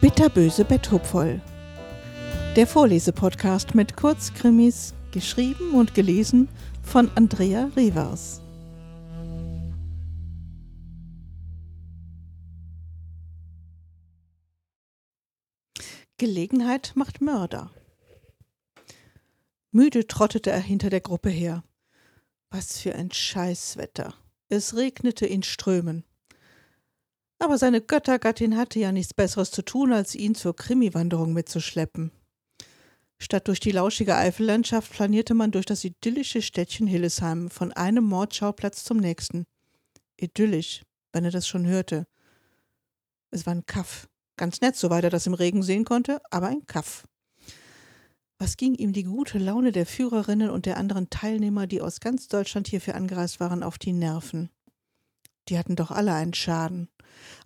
Bitterböse Betthupfoll. Der Vorlesepodcast mit Kurzkrimis, geschrieben und gelesen von Andrea Revers. Gelegenheit macht Mörder. Müde trottete er hinter der Gruppe her. Was für ein Scheißwetter. Es regnete in Strömen. Aber seine Göttergattin hatte ja nichts Besseres zu tun, als ihn zur Krimiwanderung mitzuschleppen. Statt durch die lauschige Eifellandschaft flanierte man durch das idyllische Städtchen Hillesheim von einem Mordschauplatz zum nächsten. Idyllisch, wenn er das schon hörte. Es war ein Kaff. Ganz nett, soweit er das im Regen sehen konnte, aber ein Kaff. Was ging ihm die gute Laune der Führerinnen und der anderen Teilnehmer, die aus ganz Deutschland hierfür angereist waren, auf die Nerven? Die hatten doch alle einen Schaden.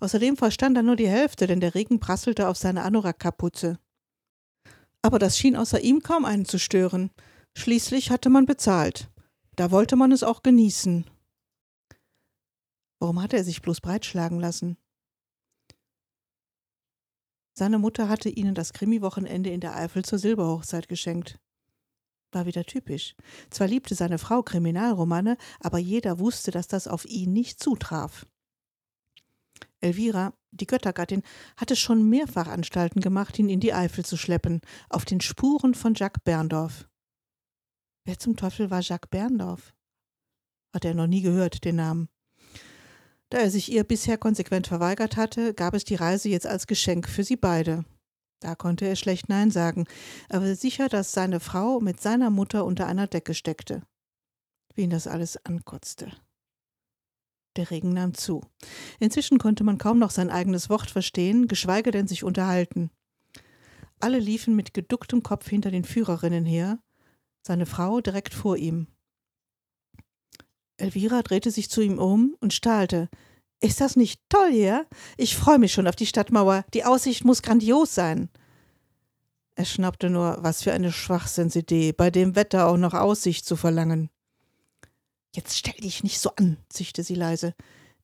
Außerdem verstand er nur die Hälfte, denn der Regen prasselte auf seine Anorak-Kapuze. Aber das schien außer ihm kaum einen zu stören. Schließlich hatte man bezahlt. Da wollte man es auch genießen. Warum hatte er sich bloß breitschlagen lassen? Seine Mutter hatte ihnen das Krimiwochenende in der Eifel zur Silberhochzeit geschenkt. War wieder typisch. Zwar liebte seine Frau Kriminalromane, aber jeder wusste, dass das auf ihn nicht zutraf. Elvira, die Göttergattin, hatte schon mehrfach Anstalten gemacht, ihn in die Eifel zu schleppen, auf den Spuren von Jacques Berndorf. Wer zum Teufel war Jacques Berndorf? Hatte er noch nie gehört, den Namen. Da er sich ihr bisher konsequent verweigert hatte, gab es die Reise jetzt als Geschenk für sie beide. Da konnte er schlecht Nein sagen, aber sicher, dass seine Frau mit seiner Mutter unter einer Decke steckte. Wie ihn das alles ankotzte. Der Regen nahm zu. Inzwischen konnte man kaum noch sein eigenes Wort verstehen, geschweige denn sich unterhalten. Alle liefen mit geducktem Kopf hinter den Führerinnen her, seine Frau direkt vor ihm. Elvira drehte sich zu ihm um und stahlte. Ist das nicht toll hier? Ich freue mich schon auf die Stadtmauer. Die Aussicht muss grandios sein. Er schnappte nur, was für eine Schwachsinnsidee, bei dem Wetter auch noch Aussicht zu verlangen. Jetzt stell dich nicht so an, zischte sie leise.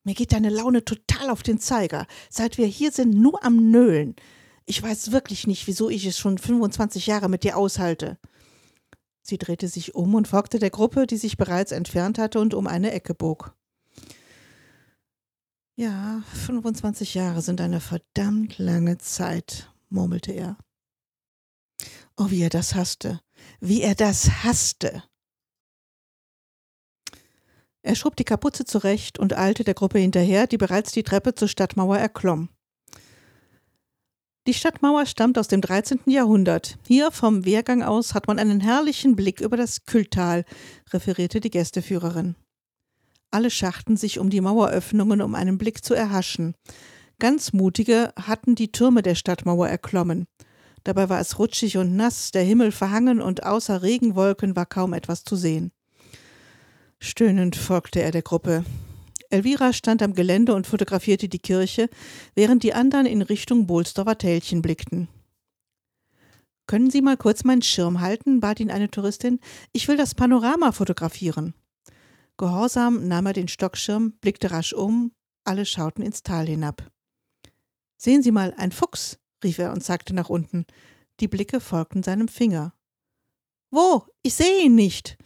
Mir geht deine Laune total auf den Zeiger. Seit wir hier sind, nur am Nölen. Ich weiß wirklich nicht, wieso ich es schon 25 Jahre mit dir aushalte. Sie drehte sich um und folgte der Gruppe, die sich bereits entfernt hatte und um eine Ecke bog. Ja, 25 Jahre sind eine verdammt lange Zeit, murmelte er. Oh, wie er das hasste. Wie er das hasste. Er schob die Kapuze zurecht und eilte der Gruppe hinterher, die bereits die Treppe zur Stadtmauer erklomm. Die Stadtmauer stammt aus dem 13. Jahrhundert. Hier vom Wehrgang aus hat man einen herrlichen Blick über das Kühltal, referierte die Gästeführerin. Alle schachten sich um die Maueröffnungen, um einen Blick zu erhaschen. Ganz mutige hatten die Türme der Stadtmauer erklommen. Dabei war es rutschig und nass, der Himmel verhangen und außer Regenwolken war kaum etwas zu sehen. Stöhnend folgte er der Gruppe. Elvira stand am Gelände und fotografierte die Kirche, während die anderen in Richtung Bohlsdorfer Tälchen blickten. Können Sie mal kurz meinen Schirm halten? bat ihn eine Touristin. Ich will das Panorama fotografieren. Gehorsam nahm er den Stockschirm, blickte rasch um, alle schauten ins Tal hinab. Sehen Sie mal, ein Fuchs, rief er und zeigte nach unten. Die Blicke folgten seinem Finger. Wo? Ich sehe ihn nicht.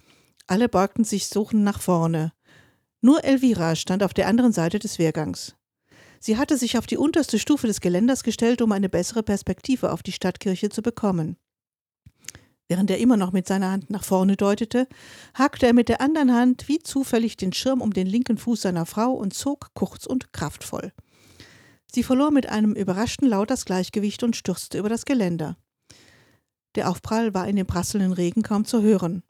Alle beugten sich suchend nach vorne. Nur Elvira stand auf der anderen Seite des Wehrgangs. Sie hatte sich auf die unterste Stufe des Geländers gestellt, um eine bessere Perspektive auf die Stadtkirche zu bekommen. Während er immer noch mit seiner Hand nach vorne deutete, hakte er mit der anderen Hand wie zufällig den Schirm um den linken Fuß seiner Frau und zog kurz und kraftvoll. Sie verlor mit einem überraschten Laut das Gleichgewicht und stürzte über das Geländer. Der Aufprall war in dem prasselnden Regen kaum zu hören.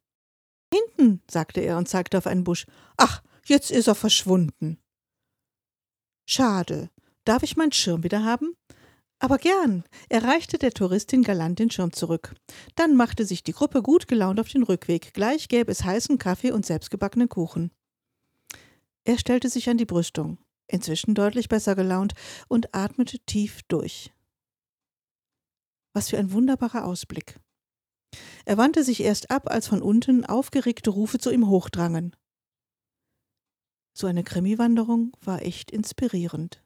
Hinten, sagte er und zeigte auf einen Busch. Ach, Jetzt ist er verschwunden. Schade. Darf ich meinen Schirm wieder haben? Aber gern. Er reichte der Touristin galant den Schirm zurück. Dann machte sich die Gruppe gut gelaunt auf den Rückweg. Gleich gäbe es heißen Kaffee und selbstgebackenen Kuchen. Er stellte sich an die Brüstung, inzwischen deutlich besser gelaunt, und atmete tief durch. Was für ein wunderbarer Ausblick. Er wandte sich erst ab, als von unten aufgeregte Rufe zu ihm hochdrangen. So eine Krimi-Wanderung war echt inspirierend.